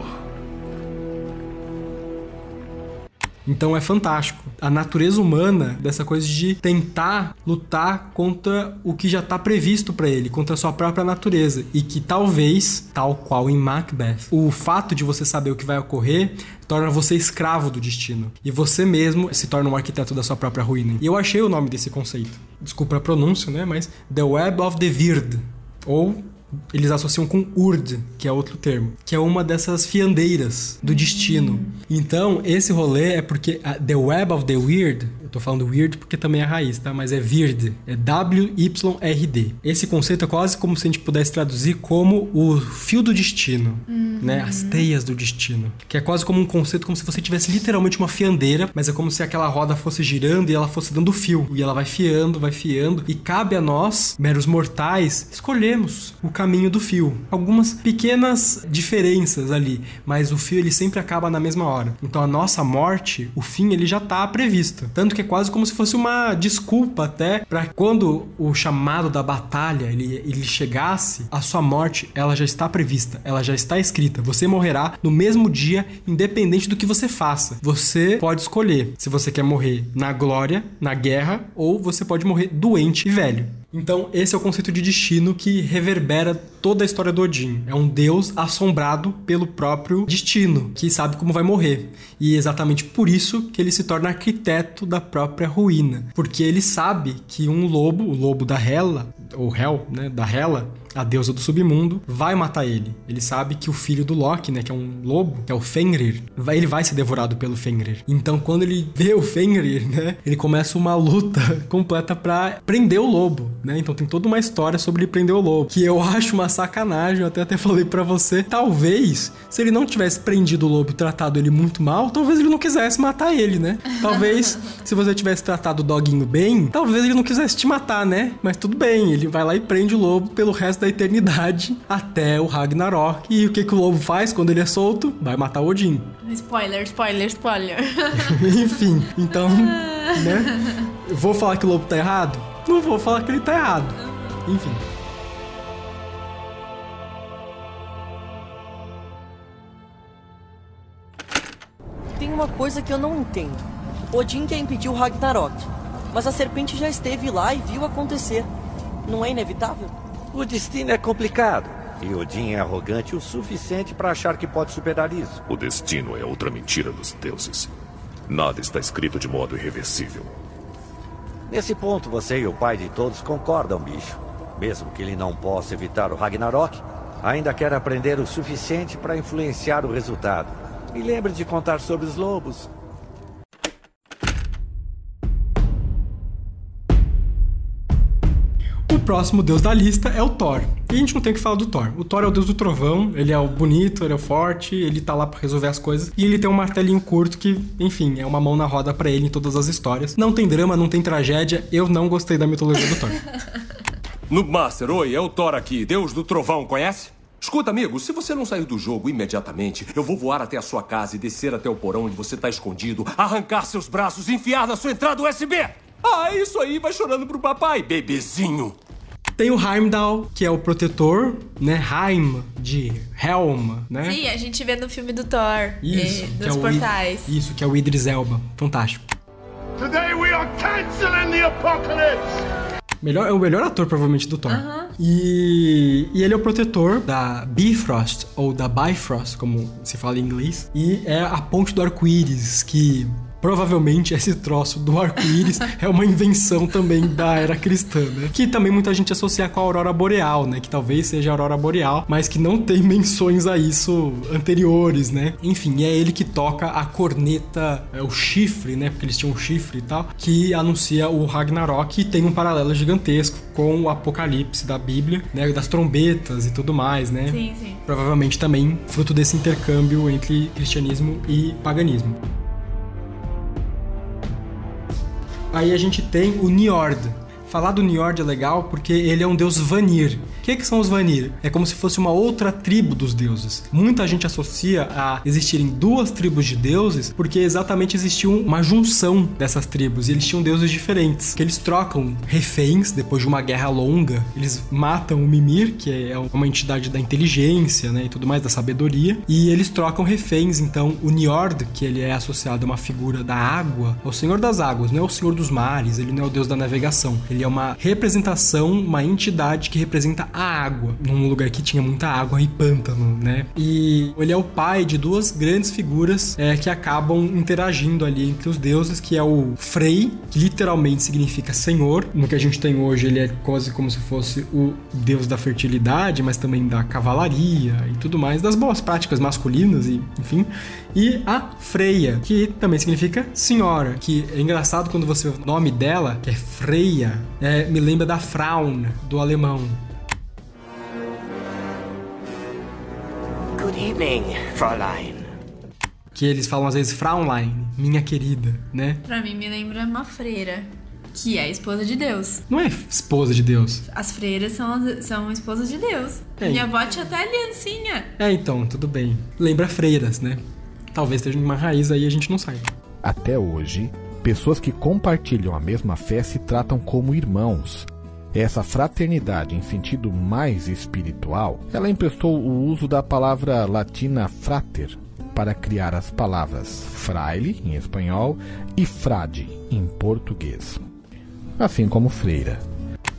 Então é fantástico. A natureza humana dessa coisa de tentar lutar contra o que já está previsto para ele, contra a sua própria natureza e que talvez, tal qual em Macbeth, o fato de você saber o que vai ocorrer torna você escravo do destino e você mesmo se torna um arquiteto da sua própria ruína. E eu achei o nome desse conceito. Desculpa a pronúncia, né, mas The Web of the Weird ou eles associam com urd, que é outro termo, que é uma dessas fiandeiras do destino. Então, esse rolê é porque a The Web of the Weird, Eu tô falando weird porque também é raiz, tá? Mas é weird. É W-Y-R-D. Esse conceito é quase como se a gente pudesse traduzir como o fio do destino, uhum. né? As teias do destino. Que é quase como um conceito como se você tivesse literalmente uma fiandeira, mas é como se aquela roda fosse girando e ela fosse dando fio. E ela vai fiando, vai fiando. E cabe a nós, meros mortais, escolhermos o caminho do fio. Algumas pequenas diferenças ali, mas o fio ele sempre acaba na mesma hora. Então a nossa morte, o fim, ele já tá previsto. Tanto que é quase como se fosse uma desculpa até para quando o chamado da batalha ele, ele chegasse, a sua morte ela já está prevista, ela já está escrita. Você morrerá no mesmo dia, independente do que você faça. Você pode escolher se você quer morrer na glória, na guerra, ou você pode morrer doente e velho. Então, esse é o conceito de destino que reverbera toda a história do Odin. É um deus assombrado pelo próprio destino, que sabe como vai morrer. E é exatamente por isso que ele se torna arquiteto da própria ruína. Porque ele sabe que um lobo, o lobo da Hela, ou Hel, né, da Hela, a deusa do submundo, vai matar ele. Ele sabe que o filho do Loki, né, que é um lobo, que é o Fenrir, vai, ele vai ser devorado pelo Fenrir. Então, quando ele vê o Fenrir, né, ele começa uma luta completa para prender o lobo, né? Então tem toda uma história sobre ele prender o lobo, que eu acho uma sacanagem, eu até até falei para você, talvez se ele não tivesse prendido o lobo e tratado ele muito mal, talvez ele não quisesse matar ele, né? Talvez se você tivesse tratado o doguinho bem, talvez ele não quisesse te matar, né? Mas tudo bem, ele vai lá e prende o lobo pelo resto da eternidade até o Ragnarok. E o que, que o lobo faz quando ele é solto? Vai matar o Odin. Spoiler, spoiler, spoiler. Enfim, então, né? Vou falar que o lobo tá errado? Não vou falar que ele tá errado. Enfim. Tem uma coisa que eu não entendo. Odin quer impedir o Ragnarok, mas a serpente já esteve lá e viu acontecer. Não é inevitável? O destino é complicado. E Odin é arrogante o suficiente para achar que pode superar isso. O destino é outra mentira dos deuses. Nada está escrito de modo irreversível. Nesse ponto, você e o pai de todos concordam, bicho. Mesmo que ele não possa evitar o Ragnarok, ainda quer aprender o suficiente para influenciar o resultado. E lembre de contar sobre os lobos. O próximo deus da lista é o Thor. E a gente não tem que falar do Thor. O Thor é o deus do trovão, ele é o bonito, ele é o forte, ele tá lá para resolver as coisas. E ele tem um martelinho curto que, enfim, é uma mão na roda para ele em todas as histórias. Não tem drama, não tem tragédia. Eu não gostei da mitologia do Thor. Noob Master, oi, é o Thor aqui, deus do trovão, conhece? Escuta, amigo, se você não sair do jogo imediatamente, eu vou voar até a sua casa e descer até o porão onde você tá escondido, arrancar seus braços e enfiar na sua entrada USB! Ah, isso aí, vai chorando pro papai, bebezinho. Tem o Heimdall, que é o protetor, né? Heim, de Helm, né? Sim, a gente vê no filme do Thor. Isso, e, que dos é o portais. I- Isso, que é o Idris Elba. Fantástico. Today we are canceling the apocalypse! Melhor, é o melhor ator, provavelmente, do Thor. E, e ele é o protetor da Bifrost, ou da Bifrost, como se fala em inglês. E é a ponte do arco-íris, que provavelmente esse troço do arco-íris é uma invenção também da era cristã, né? Que também muita gente associa com a aurora boreal, né? Que talvez seja a aurora boreal, mas que não tem menções a isso anteriores, né? Enfim, é ele que toca a corneta, é, o chifre, né? Porque eles tinham um chifre e tal, que anuncia o Ragnarok e tem um paralelo gigantesco com o Apocalipse da Bíblia, né? Das trombetas e tudo mais, né? Sim, sim. Provavelmente também fruto desse intercâmbio entre cristianismo e paganismo. Aí a gente tem o Njord. Falar do Njord é legal porque ele é um deus Vanir. Que, que são os Vanir? É como se fosse uma outra tribo dos deuses. Muita gente associa a existirem duas tribos de deuses porque exatamente existia uma junção dessas tribos e eles tinham deuses diferentes. Que eles trocam reféns depois de uma guerra longa. Eles matam o Mimir, que é uma entidade da inteligência né, e tudo mais, da sabedoria. E eles trocam reféns. Então o Njord, que ele é associado a uma figura da água, é o senhor das águas, não é o senhor dos mares, ele não é o deus da navegação. Ele é uma representação, uma entidade que representa a água, num lugar que tinha muita água e pântano, né? E ele é o pai de duas grandes figuras é, que acabam interagindo ali entre os deuses, que é o Frey, que literalmente significa senhor. No que a gente tem hoje, ele é quase como se fosse o deus da fertilidade, mas também da cavalaria e tudo mais, das boas práticas masculinas e enfim. E a Freya, que também significa senhora, que é engraçado quando você o nome dela, que é Freya, é, me lembra da Frauen, do alemão. Evening, Fräulein. Que eles falam às vezes Fraulein, minha querida, né? Pra mim me lembra uma freira. Que é a esposa de Deus. Não é esposa de Deus. As freiras são, são esposas de Deus. É. Minha avó tinha até aliancinha. É, então, tudo bem. Lembra freiras, né? Talvez esteja uma raiz aí a gente não saiba. Até hoje, pessoas que compartilham a mesma fé se tratam como irmãos. Essa fraternidade em sentido mais espiritual, ela emprestou o uso da palavra latina frater para criar as palavras fraile em espanhol e frade em português. Assim como freira.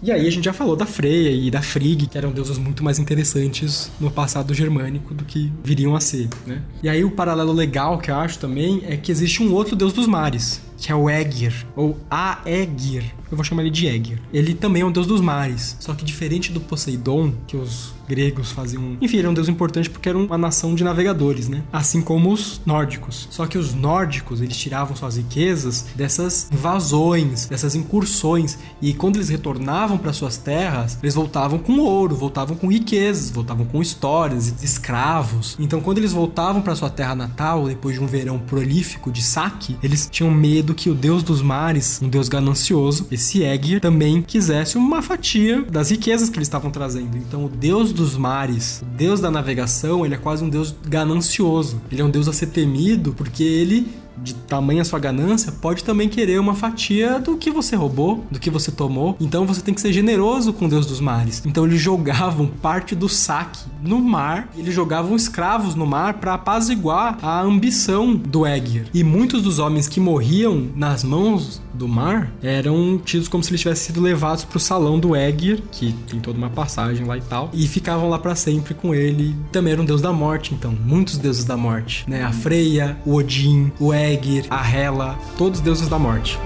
E aí a gente já falou da Freya e da Frigg, que eram deusas muito mais interessantes no passado germânico do que viriam a ser, né? E aí o paralelo legal que eu acho também é que existe um outro deus dos mares, que é o Aegir, ou Aegir. Eu vou chamar ele de Aegir. Ele também é um deus dos mares, só que diferente do Poseidon, que os gregos faziam. Enfim, ele era um deus importante porque era uma nação de navegadores, né? Assim como os nórdicos. Só que os nórdicos, eles tiravam suas riquezas dessas invasões, dessas incursões. E quando eles retornavam para suas terras, eles voltavam com ouro, voltavam com riquezas, voltavam com histórias, escravos. Então, quando eles voltavam para sua terra natal, depois de um verão prolífico de saque, eles tinham medo que o deus dos mares, um deus ganancioso, esse Aegir, também quisesse uma fatia das riquezas que eles estavam trazendo. Então, o deus dos mares, o deus da navegação, ele é quase um deus ganancioso. Ele é um deus a ser temido porque ele de tamanha sua ganância, pode também querer uma fatia do que você roubou, do que você tomou. Então você tem que ser generoso com Deus dos mares. Então eles jogavam parte do saque no mar, eles jogavam escravos no mar para apaziguar a ambição do Aegir. E muitos dos homens que morriam nas mãos do mar eram tidos como se eles tivessem sido levados para o salão do Aegir, que tem toda uma passagem lá e tal, e ficavam lá para sempre com ele. Também era um deus da morte, então, muitos deuses da morte, né? A Freya, o Odin, o Aegir, a Hela, todos deuses da morte.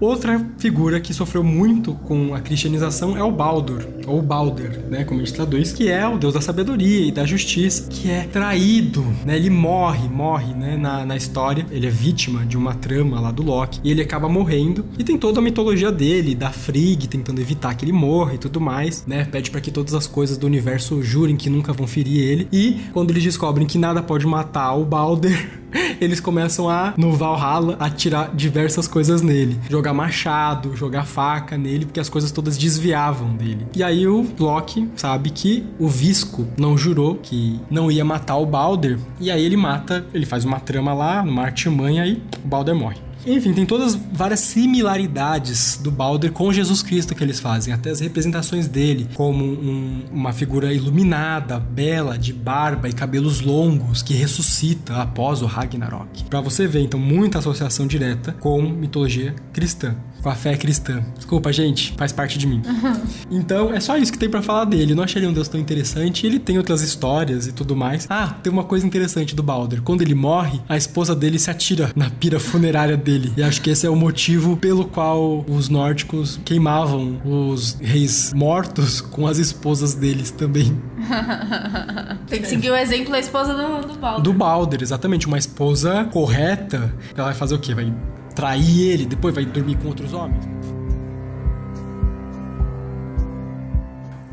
Outra figura que sofreu muito com a cristianização é o Baldur, ou Balder, né, como a gente traduz, que é o deus da sabedoria e da justiça, que é traído, né, ele morre, morre, né, na, na história, ele é vítima de uma trama lá do Loki, e ele acaba morrendo, e tem toda a mitologia dele, da Frigg tentando evitar que ele morra e tudo mais, né, pede para que todas as coisas do universo jurem que nunca vão ferir ele, e quando eles descobrem que nada pode matar o Balder, eles começam a, no Valhalla, atirar diversas coisas nele. Jogar machado, jogar faca nele, porque as coisas todas desviavam dele. E aí o Loki sabe que o Visco não jurou que não ia matar o Balder, e aí ele mata, ele faz uma trama lá, numa artimanha, e o Balder morre. Enfim, tem todas várias similaridades do Balder com Jesus Cristo que eles fazem, até as representações dele, como um, uma figura iluminada, bela, de barba e cabelos longos, que ressuscita após o Ragnarok. Para você ver, então, muita associação direta com mitologia cristã com a fé cristã. Desculpa, gente, faz parte de mim. Uhum. Então, é só isso que tem para falar dele. Eu não achei ele um deus tão interessante. Ele tem outras histórias e tudo mais. Ah, tem uma coisa interessante do Balder. Quando ele morre, a esposa dele se atira na pira funerária dele. E acho que esse é o motivo pelo qual os nórdicos queimavam os reis mortos com as esposas deles também. tem que seguir o exemplo da esposa do, do Balder. Do Balder, exatamente. Uma esposa correta, ela vai fazer o quê? Vai trair ele, depois vai dormir com outros homens.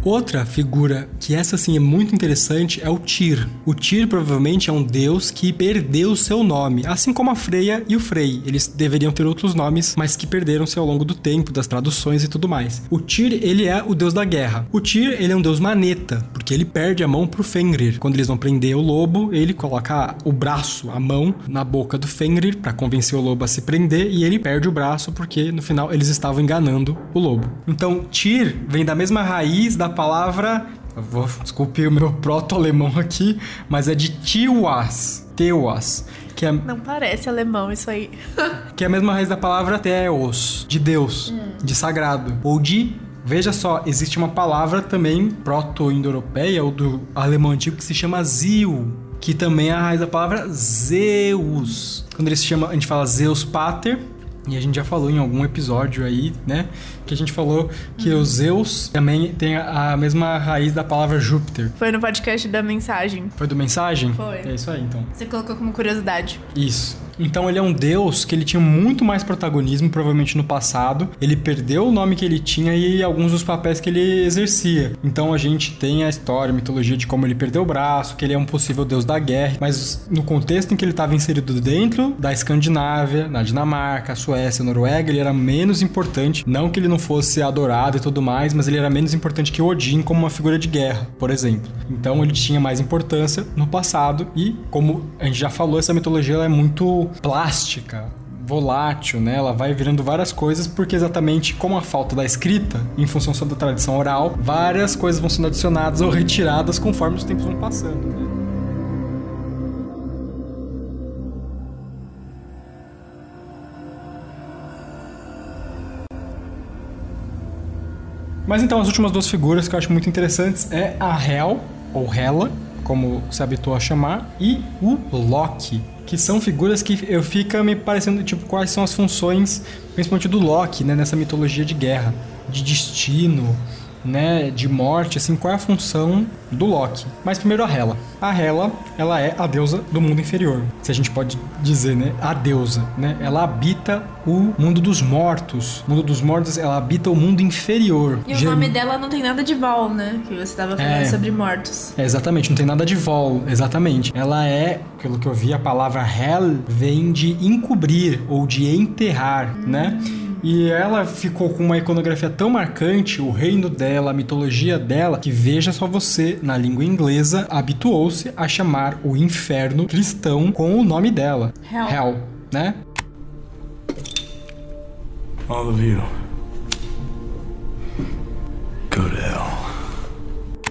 Outra figura que essa sim é muito interessante é o Tyr. O Tyr provavelmente é um deus que perdeu seu nome, assim como a Freya e o Frey. Eles deveriam ter outros nomes, mas que perderam-se ao longo do tempo, das traduções e tudo mais. O Tyr, ele é o deus da guerra. O Tyr, ele é um deus maneta, porque ele perde a mão pro Fenrir. Quando eles vão prender o lobo, ele coloca o braço, a mão, na boca do Fenrir para convencer o lobo a se prender e ele perde o braço porque no final eles estavam enganando o lobo. Então, Tyr vem da mesma raiz da palavra vou, desculpe o meu proto-alemão aqui, mas é de Tiwas. Teuas. Que é, Não parece alemão isso aí. que é a mesma raiz da palavra Theos, de Deus, de sagrado. Ou de. Veja só, existe uma palavra também proto-indo-europeia ou do alemão antigo que se chama Zil, que também é a raiz da palavra Zeus. Quando ele se chama, a gente fala Zeus Pater, e a gente já falou em algum episódio aí, né? Que a gente falou que o Zeus também tem a a mesma raiz da palavra Júpiter. Foi no podcast da mensagem. Foi do mensagem? Foi. É isso aí, então. Você colocou como curiosidade. Isso. Então ele é um deus que ele tinha muito mais protagonismo, provavelmente no passado. Ele perdeu o nome que ele tinha e alguns dos papéis que ele exercia. Então a gente tem a história, a mitologia de como ele perdeu o braço, que ele é um possível deus da guerra, mas no contexto em que ele estava inserido dentro da Escandinávia, na Dinamarca, Suécia, Noruega, ele era menos importante. Não que ele não fosse adorado e tudo mais, mas ele era menos importante que Odin como uma figura de guerra, por exemplo. Então ele tinha mais importância no passado e, como a gente já falou, essa mitologia é muito plástica, volátil, né? Ela vai virando várias coisas porque exatamente como a falta da escrita, em função só da tradição oral, várias coisas vão sendo adicionadas ou retiradas conforme os tempos vão passando. né? Mas então as últimas duas figuras que eu acho muito interessantes é a Hel, ou Hela, como se habitou a chamar, e o Loki, que são figuras que eu fica me parecendo tipo quais são as funções, principalmente do Loki, né, nessa mitologia de guerra, de destino, né, de morte, assim, qual é a função do Loki? Mas primeiro a Hela. A Hela, ela é a deusa do mundo inferior, se a gente pode dizer, né, a deusa, né? Ela habita o mundo dos mortos. O mundo dos mortos, ela habita o mundo inferior. E o nome dela não tem nada de Val, né? Que você estava falando É. sobre mortos. É, exatamente, não tem nada de vol, exatamente. Ela é, pelo que eu vi, a palavra hell vem de encobrir ou de enterrar, né? E ela ficou com uma iconografia tão marcante, o reino dela, a mitologia dela, que veja só você, na língua inglesa, habituou-se a chamar o inferno cristão com o nome dela. Hell. né? All of you. Go to hell.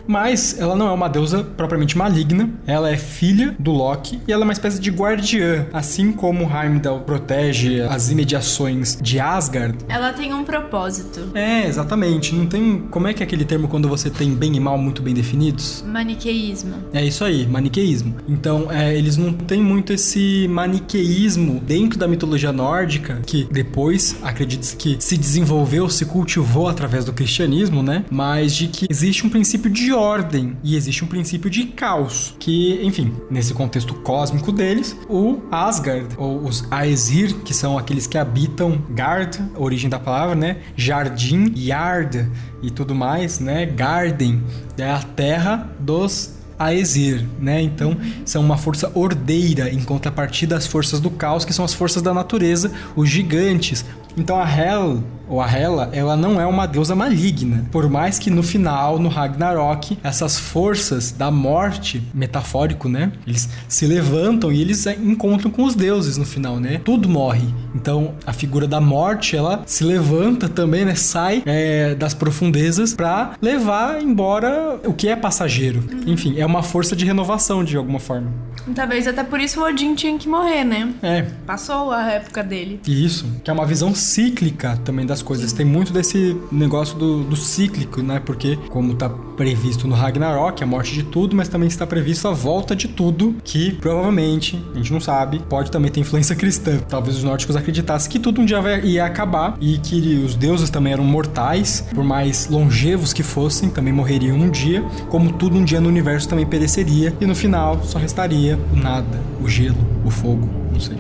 Mas ela não é uma deusa propriamente maligna, ela é filha do Loki e ela é uma espécie de guardiã, assim como Heimdall protege as imediações de Asgard. Ela tem um propósito. É, exatamente. Não tem. Como é que é aquele termo quando você tem bem e mal muito bem definidos? Maniqueísmo. É isso aí, maniqueísmo. Então, é, eles não têm muito esse maniqueísmo dentro da mitologia nórdica, que depois, acredita-se que se desenvolveu, se cultivou através do cristianismo, né? Mas de que existe um princípio de ordem e existe um princípio de caos. Que, enfim, nesse contexto cósmico deles, o Asgard, ou os Aesir, que são aqueles que habitam Gard, origem da palavra, né? Jardim, Yard e tudo mais, né? Garden é a terra dos Aesir, né? Então, são uma força ordeira em contrapartida das forças do caos, que são as forças da natureza, os gigantes. Então, a Hel, ou a Hela, ela não é uma deusa maligna. Por mais que no final, no Ragnarok, essas forças da morte, metafórico, né? Eles se levantam e eles encontram com os deuses no final, né? Tudo morre. Então, a figura da morte, ela se levanta também, né? Sai é, das profundezas pra levar embora o que é passageiro. Enfim, é uma força de renovação de alguma forma. Talvez até por isso o Odin tinha que morrer, né? É, Passou a época dele. Isso, que é uma visão cíclica também das coisas. Tem muito desse negócio do, do cíclico, né? Porque, como tá previsto no Ragnarok, a morte de tudo, mas também está previsto a volta de tudo, que provavelmente, a gente não sabe, pode também ter influência cristã. Talvez os nórdicos acreditassem que tudo um dia ia acabar e que os deuses também eram mortais, por mais longevos que fossem, também morreriam um dia, como tudo um dia no universo também pereceria, e no final só restaria o nada, o gelo, o fogo, não sei.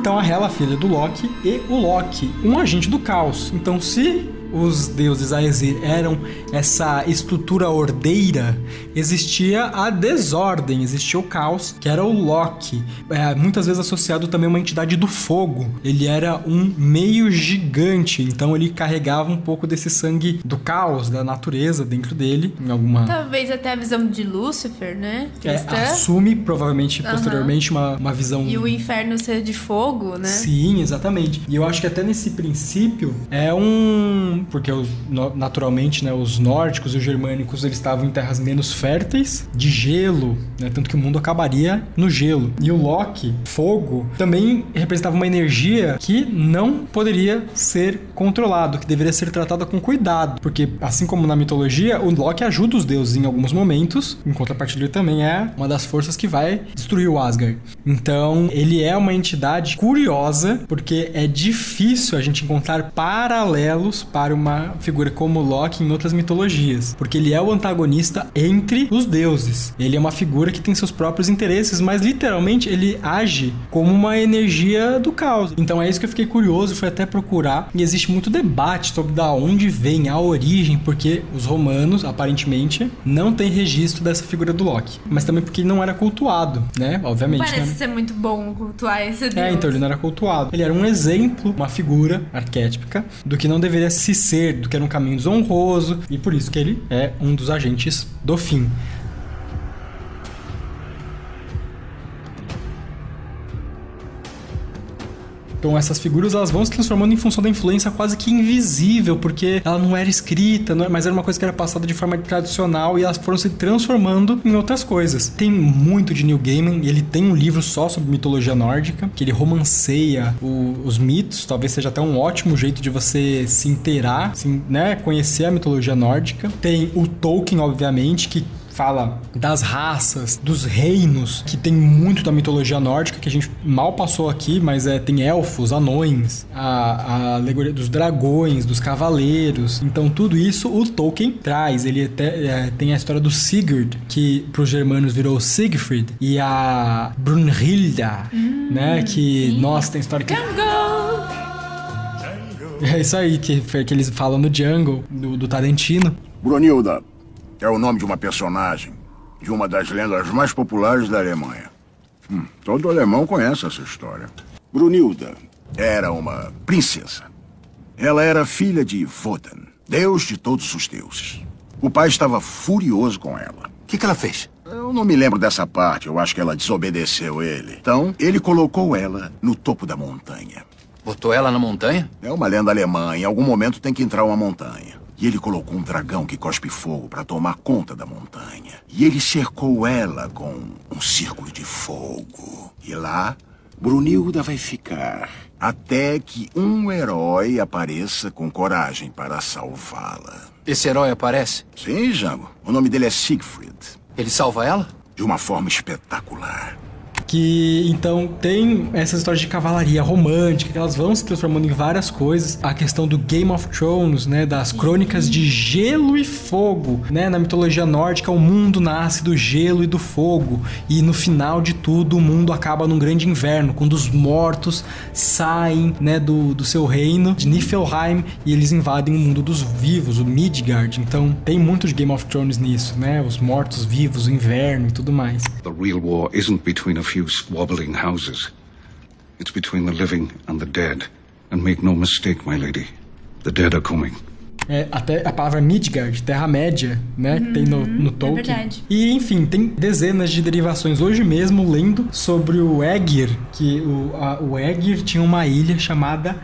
Então a Hela, filha do Loki, e o Loki, um agente do caos. Então, se os deuses Aesir eram essa estrutura ordeira, existia a desordem, existia o caos, que era o Loki, é, muitas vezes associado também a uma entidade do fogo. Ele era um meio gigante, então ele carregava um pouco desse sangue do caos, da natureza dentro dele, em alguma... Talvez até a visão de Lúcifer, né? É, assume, provavelmente, posteriormente, uma, uma visão... E o inferno ser de fogo, né? Sim, exatamente. E eu acho que até nesse princípio é um. Porque naturalmente, né, os nórdicos e os germânicos eles estavam em terras menos férteis, de gelo, né? Tanto que o mundo acabaria no gelo. E o Loki, fogo, também representava uma energia que não poderia ser controlado, que deveria ser tratada com cuidado. Porque, assim como na mitologia, o Loki ajuda os deuses em alguns momentos, em contrapartida, ele também é uma das forças que vai destruir o Asgard. Então, ele é uma entidade curiosa, porque é difícil a gente encontrar paralelos para uma figura como Loki em outras mitologias, porque ele é o antagonista entre os deuses. Ele é uma figura que tem seus próprios interesses, mas literalmente ele age como uma energia do caos. Então é isso que eu fiquei curioso, fui até procurar e existe muito debate sobre da onde vem a origem, porque os romanos aparentemente não têm registro dessa figura do Loki, mas também porque ele não era cultuado, né? Obviamente. Parece né? ser muito bom cultuar esse deus. É, então ele não era cultuado. Ele era um exemplo, uma figura arquétipica do que não deveria se ser, do que era um caminho desonroso, e por isso que ele é um dos agentes do fim. Então essas figuras elas vão se transformando em função da influência quase que invisível, porque ela não era escrita, não é- mas era uma coisa que era passada de forma tradicional e elas foram se transformando em outras coisas. Tem muito de Neil Gaiman, ele tem um livro só sobre mitologia nórdica, que ele romanceia o- os mitos, talvez seja até um ótimo jeito de você se inteirar, assim, né, conhecer a mitologia nórdica. Tem o Tolkien, obviamente, que fala das raças, dos reinos, que tem muito da mitologia nórdica, que a gente mal passou aqui, mas é, tem elfos, anões, a, a alegoria dos dragões, dos cavaleiros. Então, tudo isso o Tolkien traz. Ele até é, tem a história do Sigurd, que pros germanos virou Siegfried, e a Brunhilda, né? Que, nossa, tem história que. É isso aí que, que eles falam no Jungle, do, do Tarantino. Brunilda é o nome de uma personagem de uma das lendas mais populares da Alemanha. Hum, todo alemão conhece essa história. Brunilda era uma princesa. Ela era filha de Woden, deus de todos os deuses. O pai estava furioso com ela. O que, que ela fez? Eu não me lembro dessa parte, eu acho que ela desobedeceu ele. Então, ele colocou ela no topo da montanha. Botou ela na montanha? É uma lenda alemã, em algum momento tem que entrar uma montanha. E ele colocou um dragão que cospe fogo para tomar conta da montanha. E ele cercou ela com um círculo de fogo. E lá, Brunilda vai ficar. Até que um herói apareça com coragem para salvá-la. Esse herói aparece? Sim, Jango. O nome dele é Siegfried. Ele salva ela? De uma forma espetacular. Que então tem essas histórias de cavalaria romântica que elas vão se transformando em várias coisas. A questão do Game of Thrones, né, das crônicas de gelo e fogo, né, na mitologia nórdica o mundo nasce do gelo e do fogo e no final de tudo o mundo acaba num grande inverno, quando os mortos saem, né, do, do seu reino de Niflheim e eles invadem o mundo dos vivos, o Midgard. Então tem muito de Game of Thrones nisso, né, os mortos vivos, o inverno e tudo mais. The real war isn't between a few squabbling houses. It's between the living and the dead. And make no mistake, my lady, the dead are coming. É, até a palavra Midgard, Terra-média, né? que tem no, no Tolkien. verdade. E, enfim, tem dezenas de derivações. Hoje mesmo, lendo sobre o Egir, que o, a- o Egir tinha uma ilha chamada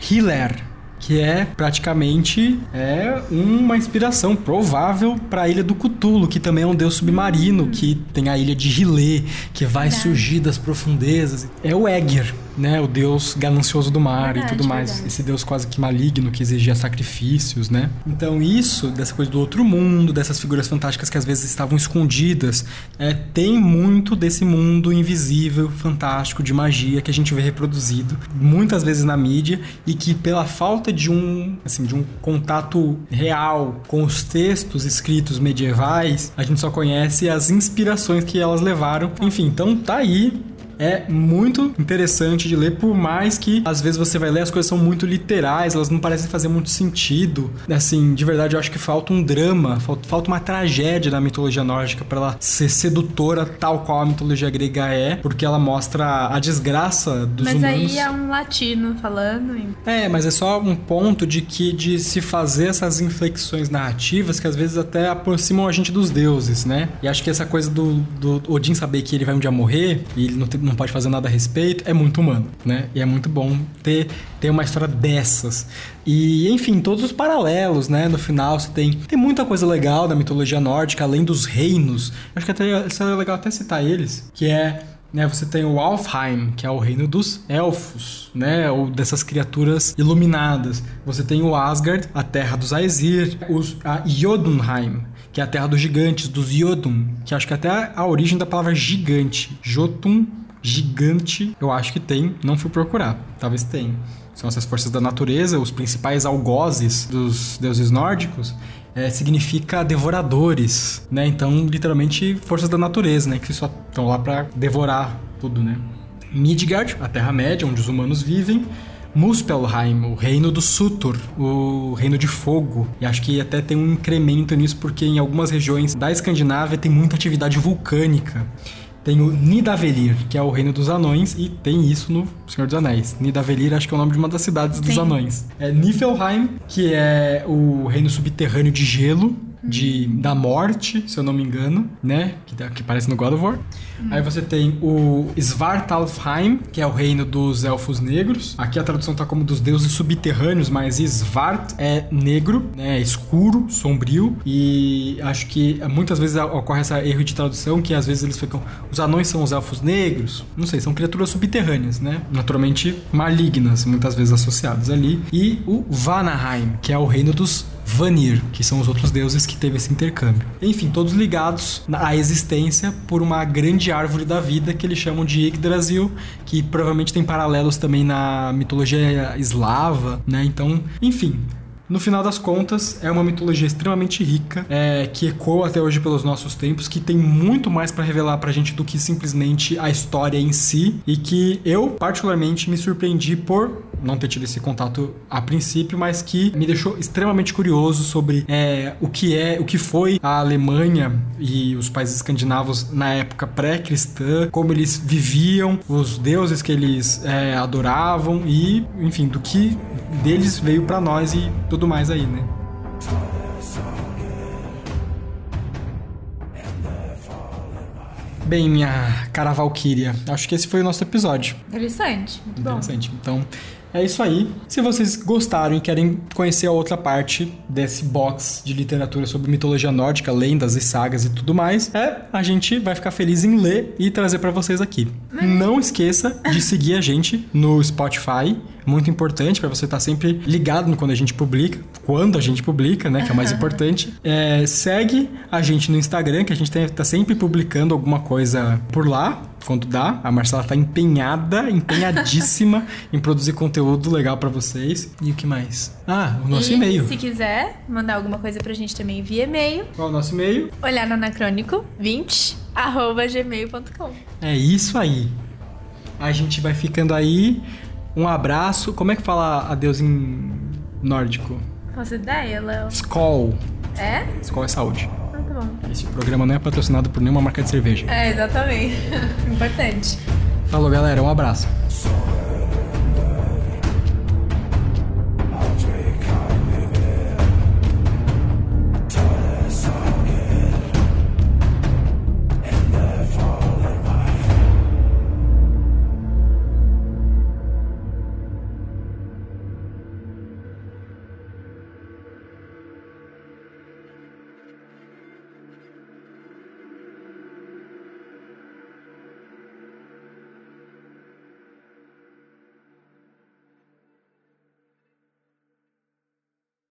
Hiler, que é praticamente é uma inspiração provável para a ilha do Cthulhu, que também é um deus submarino, que tem a ilha de Hile, que vai surgir das profundezas. É o Egir, né? O deus ganancioso do mar e Verdade, tudo mais. verdade. Esse deus quase que maligno que exigia sacrifícios, né? Então isso, dessa coisa do outro mundo, dessas figuras fantásticas que às vezes estavam escondidas, é, tem muito desse mundo invisível, fantástico, de magia que a gente vê reproduzido muitas vezes na mídia e que pela falta de um, assim, de um contato real com os textos escritos medievais, a gente só conhece as inspirações que elas levaram. Enfim, então tá aí é muito interessante de ler, por mais que às vezes você vai ler as coisas são muito literais, elas não parecem fazer muito sentido. Assim, de verdade, eu acho que falta um drama, falta, uma tragédia na mitologia nórdica para ela ser sedutora tal qual a mitologia grega é, porque ela mostra a desgraça dos Mas humanos. aí é um latino falando. É, mas é só um ponto de que de se fazer essas inflexões narrativas que às vezes até aproximam a gente dos deuses, né? E acho que essa coisa do, do Odin saber que ele vai um dia morrer e ele não, tem- não pode fazer nada a respeito é muito humano, né? E é muito bom ter, ter uma história dessas. E, enfim, todos os paralelos, né? No final você tem, tem muita coisa legal da mitologia nórdica, além dos reinos. Acho que até seria legal até citar eles, que é né, você tem o Alfheim, que é o reino dos elfos, né, ou dessas criaturas iluminadas. Você tem o Asgard, a terra dos Aesir, os, a que é a terra dos gigantes, dos Jotun, que acho que até a origem da palavra gigante, Jotun, gigante, eu acho que tem, não fui procurar, talvez tenha. São essas forças da natureza, os principais algozes dos deuses nórdicos, é, significa devoradores, né? Então, literalmente, forças da natureza, né? Que só estão lá para devorar tudo, né? Midgard, a Terra-média, onde os humanos vivem. Muspelheim, o reino do Sutur, o reino de fogo. E acho que até tem um incremento nisso, porque em algumas regiões da Escandinávia tem muita atividade vulcânica. Tem o Nidavellir, que é o reino dos anões, e tem isso no Senhor dos Anéis. Nidavellir acho que é o nome de uma das cidades dos Sim. anões. É Niflheim, que é o reino subterrâneo de gelo, de, da morte, se eu não me engano, né? Que, que parece no God of War. Aí você tem o Svartalfheim, que é o reino dos elfos negros. Aqui a tradução tá como dos deuses subterrâneos, mas Svart é negro, né? Escuro, sombrio. E acho que muitas vezes ocorre esse erro de tradução, que às vezes eles ficam. Os anões são os elfos negros. Não sei, são criaturas subterrâneas, né? Naturalmente malignas, muitas vezes associadas ali. E o Vanaheim, que é o reino dos Vanir, que são os outros deuses que teve esse intercâmbio. Enfim, todos ligados à existência por uma grande árvore da vida que eles chamam de Yggdrasil, que provavelmente tem paralelos também na mitologia eslava, né? Então, enfim, no final das contas, é uma mitologia extremamente rica, é, que ecoa até hoje pelos nossos tempos, que tem muito mais pra revelar pra gente do que simplesmente a história em si, e que eu, particularmente, me surpreendi por não ter tido esse contato a princípio, mas que me deixou extremamente curioso sobre é, o que é, o que foi a Alemanha e os países escandinavos na época pré-cristã, como eles viviam, os deuses que eles é, adoravam e, enfim, do que deles veio pra nós e tudo mais aí, né? Bem, minha cara Valkyria, acho que esse foi o nosso episódio. Interessante. Muito bom. Interessante. Então, é isso aí. Se vocês gostaram e querem conhecer a outra parte desse box de literatura sobre mitologia nórdica, lendas e sagas e tudo mais, é a gente vai ficar feliz em ler e trazer pra vocês aqui. Não esqueça de seguir a gente no Spotify, muito importante pra você estar sempre ligado no quando a gente publica, quando a gente publica, né, que é o mais importante. É, segue a gente no Instagram, que a gente tem- tá sempre publicando alguma coisa por lá quando dá. A Marcela tá empenhada, empenhadíssima em produzir conteúdo legal pra vocês. E o que mais? Ah, o nosso e, e-mail. Se quiser mandar alguma coisa pra gente também via e-mail, Qual é o nosso e-mail? olhar no anacrônico 20 arroba gmail.com. É isso aí. A gente vai ficando aí. Um abraço. Como é que fala adeus em nórdico? Faço ideia, Léo? Skol. É? Skol é saúde. Tá bom. Esse programa não é patrocinado por nenhuma marca de cerveja. É, exatamente. Importante. Falou, galera. Um abraço.